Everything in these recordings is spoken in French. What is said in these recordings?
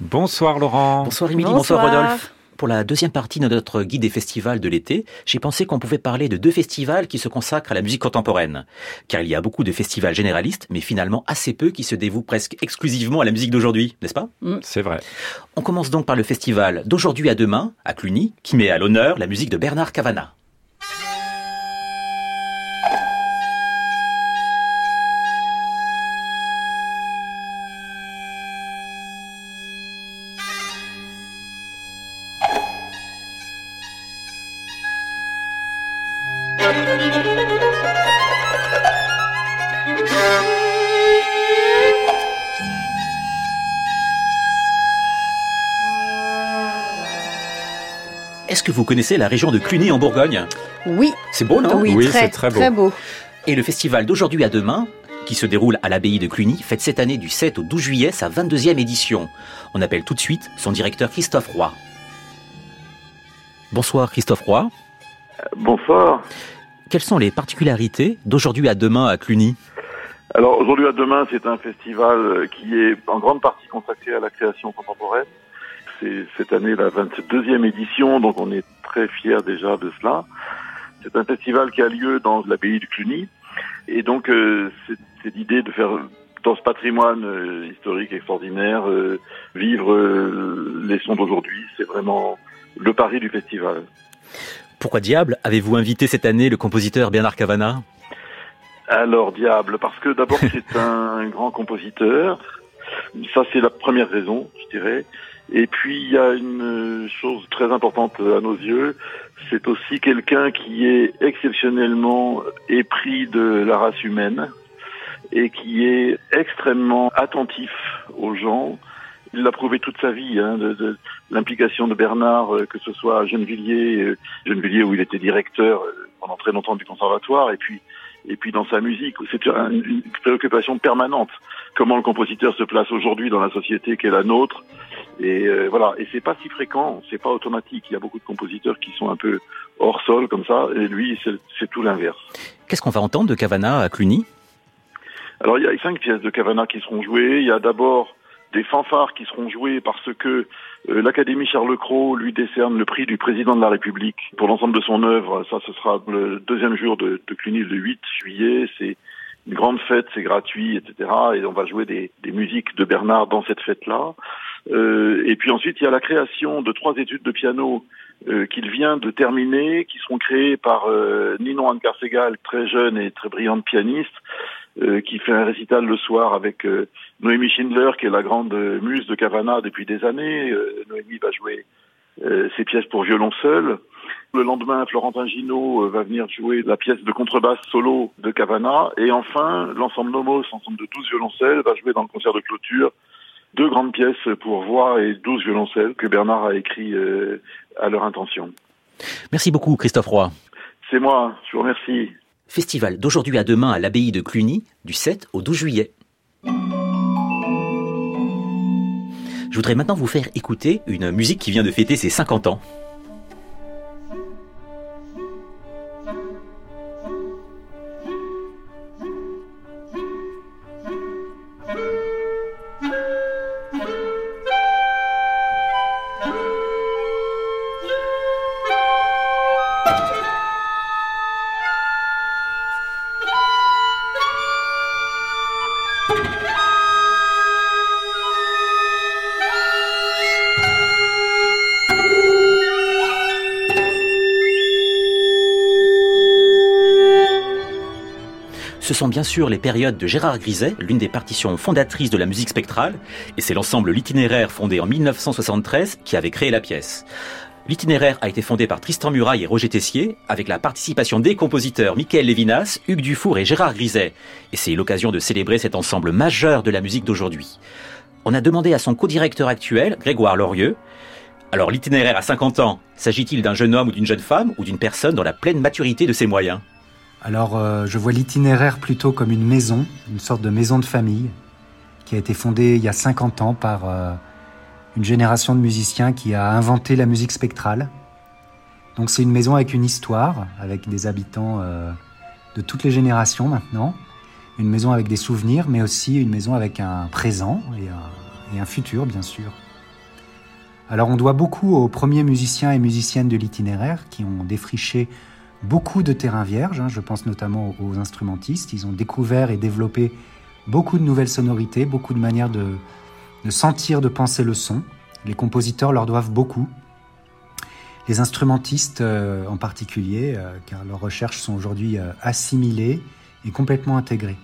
Bonsoir Laurent. Bonsoir Émilie, bonsoir. Rodolphe. Pour la deuxième partie de notre guide des festivals de l'été, j'ai pensé qu'on pouvait parler de deux festivals qui se consacrent à la musique contemporaine. Car il y a beaucoup de festivals généralistes, mais finalement assez peu qui se dévouent presque exclusivement à la musique d'aujourd'hui, n'est-ce pas? Mm. C'est vrai. On commence donc par le festival d'aujourd'hui à demain, à Cluny, qui met à l'honneur la musique de Bernard Cavana. Est-ce que vous connaissez la région de Cluny en Bourgogne? Oui. C'est beau, non? Oui, c'est très, beau. Et le festival d'aujourd'hui à demain, qui se déroule à l'abbaye de Cluny, fête cette année du 7 au 12 juillet sa 22e édition. On appelle tout de suite son directeur Christophe Roy. Bonsoir Christophe Roy. Bonsoir. Quelles sont les particularités d'aujourd'hui à demain à Cluny? Alors aujourd'hui à demain, c'est un festival qui est en grande partie consacré à la création contemporaine c'est cette année la 22e édition, donc on est très fiers déjà de cela. C'est un festival qui a lieu dans l'abbaye du Cluny, et donc euh, c'est l'idée de faire dans ce patrimoine euh, historique extraordinaire euh, vivre les sons d'aujourd'hui. C'est vraiment le pari du festival. Pourquoi diable avez-vous invité cette année le compositeur Bernard Cavana? Alors diable, parce que d'abord c'est un grand compositeur. Ça c'est la première raison, je dirais. Et puis il y a une chose très importante à nos yeux, c'est aussi quelqu'un qui est exceptionnellement épris de la race humaine et qui est extrêmement attentif aux gens. Il l'a prouvé toute sa vie, hein, de, de l'implication de Bernard, euh, que ce soit à Gennevilliers, euh, Gennevilliers où il était directeur euh, pendant très longtemps du conservatoire, et puis et puis dans sa musique, c'est une préoccupation permanente. Comment le compositeur se place aujourd'hui dans la société qui est la nôtre, et euh, voilà, et c'est pas si fréquent, c'est pas automatique. Il y a beaucoup de compositeurs qui sont un peu hors sol comme ça, et lui, c'est tout l'inverse. Qu'est-ce qu'on va entendre de Cavana à Cluny? Alors il y a cinq pièces de Cavana qui seront jouées. Il y a d'abord des fanfares qui seront jouées parce que euh, l'Académie Charles Cros lui décerne le prix du président de la République pour l'ensemble de son œuvre. Ça, ce sera le deuxième jour de, de Cluny, le 8 juillet. C'est une grande fête, c'est gratuit, etc. Et on va jouer des, musiques de Bernard dans cette fête-là. Euh, et puis ensuite, il y a la création de trois études de piano euh, qu'il vient de terminer, qui seront créées par euh, Ninon Anne-Carsegal, très jeune et très brillante pianiste, euh, qui fait un récital le soir avec euh, Noémie Schindler, qui est la grande muse de Cavana depuis des années. Noémie va jouer ses pièces pour violon seul. Le lendemain, Florentin Gino va venir jouer la pièce de contrebasse solo de Cavana. Et enfin, l'ensemble Nomos, ensemble de 12 violoncelles, va jouer dans le concert de clôture deux grandes pièces pour voix et douze violoncelles que Bernard a écrit euh, à leur intention. Merci beaucoup Christophe Roy. C'est moi, je vous remercie. Festival d'aujourd'hui à demain à l'abbaye de Cluny, du 7 au 12 juillet. Je voudrais maintenant vous faire écouter une musique qui vient de fêter ses 50 ans. Ce sont bien sûr les périodes de Gérard Griset, l'une des partitions fondatrices de la musique spectrale, et c'est l'ensemble L'Itinéraire fondé en 1973 qui avait créé la pièce. L'itinéraire a été fondé par Tristan Muraille et Roger Tessier, avec la participation des compositeurs Michael Lévinas, Hugues Dufour et Gérard Griset. Et c'est l'occasion de célébrer cet ensemble majeur de la musique d'aujourd'hui. On a demandé à son co-directeur actuel, Grégoire Lorieux, alors l'itinéraire à 50 ans, s'agit-il d'un jeune homme ou d'une jeune femme, ou d'une personne dans la pleine maturité de ses moyens? Alors, euh, je vois l'itinéraire plutôt comme une maison, une sorte de maison de famille, qui a été fondée il y a 50 ans par euh, une génération de musiciens qui a inventé la musique spectrale. Donc, c'est une maison avec une histoire, avec des habitants euh, de toutes les générations maintenant. une maison avec des souvenirs, mais aussi une maison avec un présent et un, et un futur, bien sûr. Alors on doit beaucoup aux premiers musiciens et musiciennes de l'itinéraire qui ont défriché beaucoup de terrains vierges, hein. je pense notamment aux instrumentistes. Ils ont découvert et développé beaucoup de nouvelles sonorités, beaucoup de manières de, sentir, de penser le son. Les compositeurs leur doivent beaucoup. Les instrumentistes euh, en particulier, euh, car leurs recherches sont aujourd'hui euh, assimilées et complètement intégrées.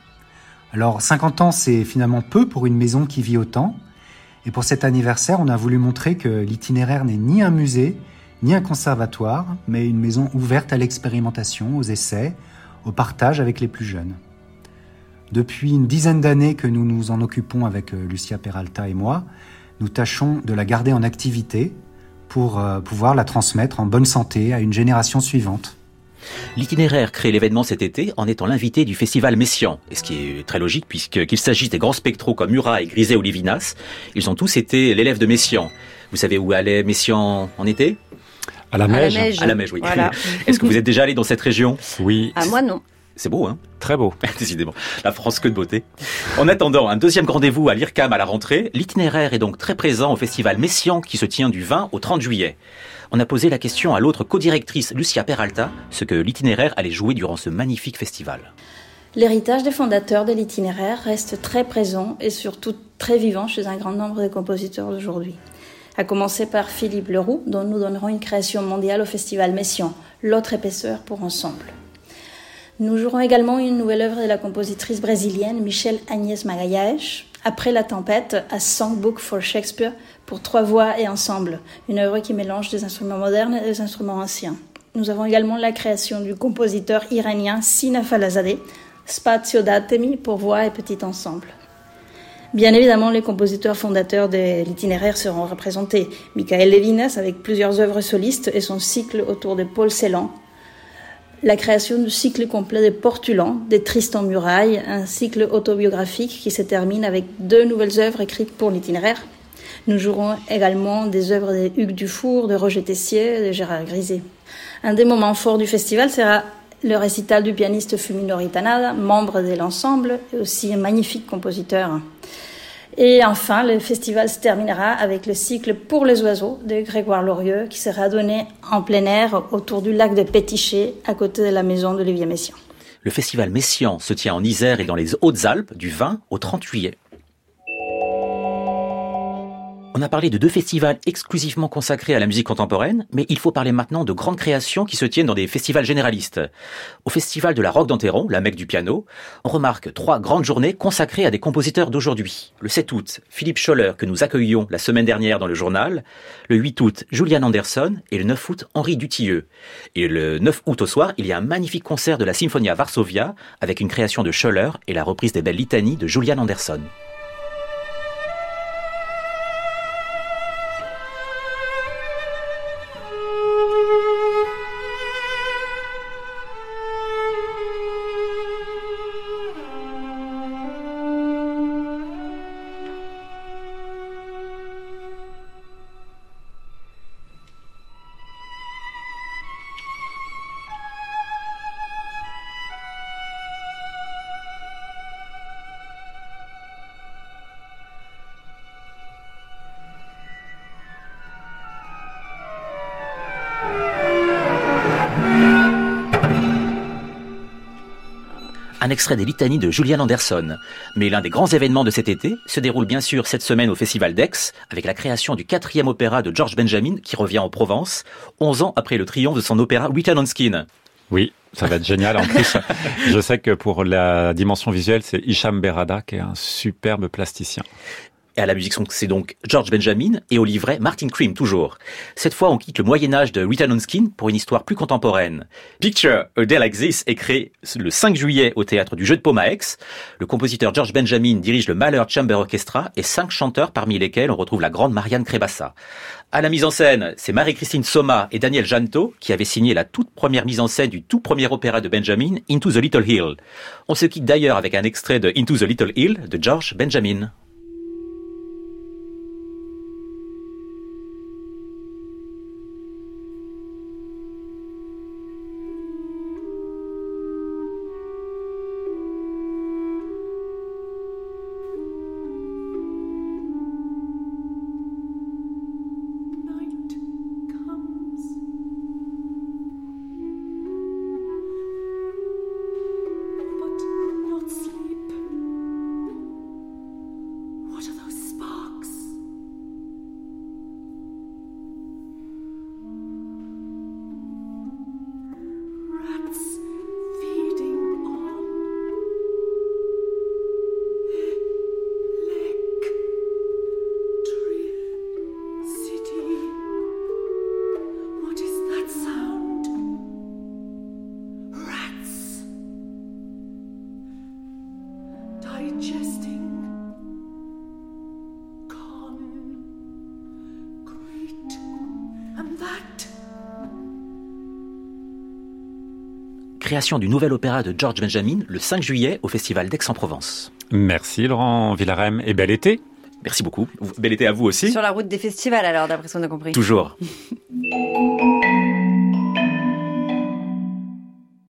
Alors 50 ans, c'est finalement peu pour une maison qui vit autant. Et pour cet anniversaire, on a voulu montrer que l'itinéraire n'est ni un musée, ni un conservatoire, mais une maison ouverte à l'expérimentation, aux essais, au partage avec les plus jeunes. Depuis une dizaine d'années que nous nous en occupons avec euh, Lucia Peralta et moi, nous tâchons de la garder en activité pour euh, pouvoir la transmettre en bonne santé à une génération suivante. L'itinéraire crée l'événement cet été en étant l'invité du festival Messian, et ce qui est très logique puisqu'il s'agisse des grands spectraux comme Murat et Griset ou Livinas, ils ont tous été l'élève de Messian. Vous savez où allait Messian en été? À la Meige. À la Meige, oui. Est-ce que vous êtes déjà allé dans cette région Oui. À moi, non. C'est beau, hein Très beau. Décidément. La France que de beauté. En attendant un deuxième rendez-vous à l'IRCAM à la rentrée, l'itinéraire est donc très présent au festival Messian qui se tient du 20 au 30 juillet. On a posé la question à l'autre co-directrice Lucia Peralta, ce que l'itinéraire allait jouer durant ce magnifique festival. L'héritage des fondateurs de l'itinéraire reste très présent et surtout très vivant chez un grand nombre de compositeurs d'aujourd'hui. À commencer par Philippe Leroux, dont nous donnerons une création mondiale au festival Messian, L'autre épaisseur pour ensemble. Nous jouerons également une nouvelle œuvre de la compositrice brésilienne Michelle Agnès Magalhães, Après la tempête, A Songbook for Shakespeare, pour trois voix et ensemble, une œuvre qui mélange des instruments modernes et des instruments anciens. Nous avons également la création du compositeur iranien Sina Falazadeh, Spazio Datemi pour voix et petit ensemble. Bien évidemment, les compositeurs fondateurs de l'itinéraire seront représentés. Michael Levinas avec plusieurs œuvres solistes et son cycle autour de Paul Celan, la création du cycle complet de Portulan, des Tristan Muraille, un cycle autobiographique qui se termine avec deux nouvelles œuvres écrites pour l'itinéraire. Nous jouerons également des œuvres de Hugues Dufour, de Roger Tessier et de Gérard Griset. Un des moments forts du festival sera le récital du pianiste Fumino Ritanada, membre de l'ensemble et aussi un magnifique compositeur. Et enfin, le festival se terminera avec le cycle Pour les oiseaux de Grégoire Lorieux qui sera donné en plein air autour du lac de Pétiché à côté de la maison d'Olivier Messiaen. Le festival Messian se tient en Isère et dans les Hautes-Alpes du 20 au 30 juillet. On a parlé de deux festivals exclusivement consacrés à la musique contemporaine, mais il faut parler maintenant de grandes créations qui se tiennent dans des festivals généralistes. Au festival de la Roque d'Enterron, la Mecque du piano, on remarque trois grandes journées consacrées à des compositeurs d'aujourd'hui. Le 7 août, Philippe Scholler, que nous accueillions la semaine dernière dans le journal. Le 8 août, Julian Anderson. Et le 9 août, Henri Dutilleux. Et le 9 août au soir, il y a un magnifique concert de la Symphonia Varsovia avec une création de Scholler et la reprise des belles litanies de Julian Anderson. Extrait des litanies de Julian Anderson. Mais l'un des grands événements de cet été se déroule bien sûr cette semaine au Festival d'Aix, avec la création du quatrième opéra de George Benjamin qui revient en Provence, 11 ans après le triomphe de son opéra Return on Skin. Oui, ça va être génial. En plus, je sais que pour la dimension visuelle, c'est Hicham Berada qui est un superbe plasticien. Et à la musique, c'est donc George Benjamin et au livret Martin Cream toujours. Cette fois, on quitte le Moyen Âge de Return on Skin pour une histoire plus contemporaine. Picture A Day Like This est créé le 5 juillet au théâtre du Jeu de Paume à Aix. Le compositeur George Benjamin dirige le Mahler Chamber Orchestra et cinq chanteurs parmi lesquels on retrouve la grande Marianne Crébassa. À la mise en scène, c'est Marie-Christine Soma et Daniel Janto qui avaient signé la toute première mise en scène du tout premier opéra de Benjamin, Into the Little Hill. On se quitte d'ailleurs avec un extrait de Into the Little Hill de George Benjamin. Création du nouvel opéra de George Benjamin le 5 juillet au Festival d'Aix-en-Provence. Merci Laurent Villarem et bel été. Merci beaucoup. Bel été à vous aussi. Sur la route des festivals alors, d'après ce qu'on a compris. Toujours.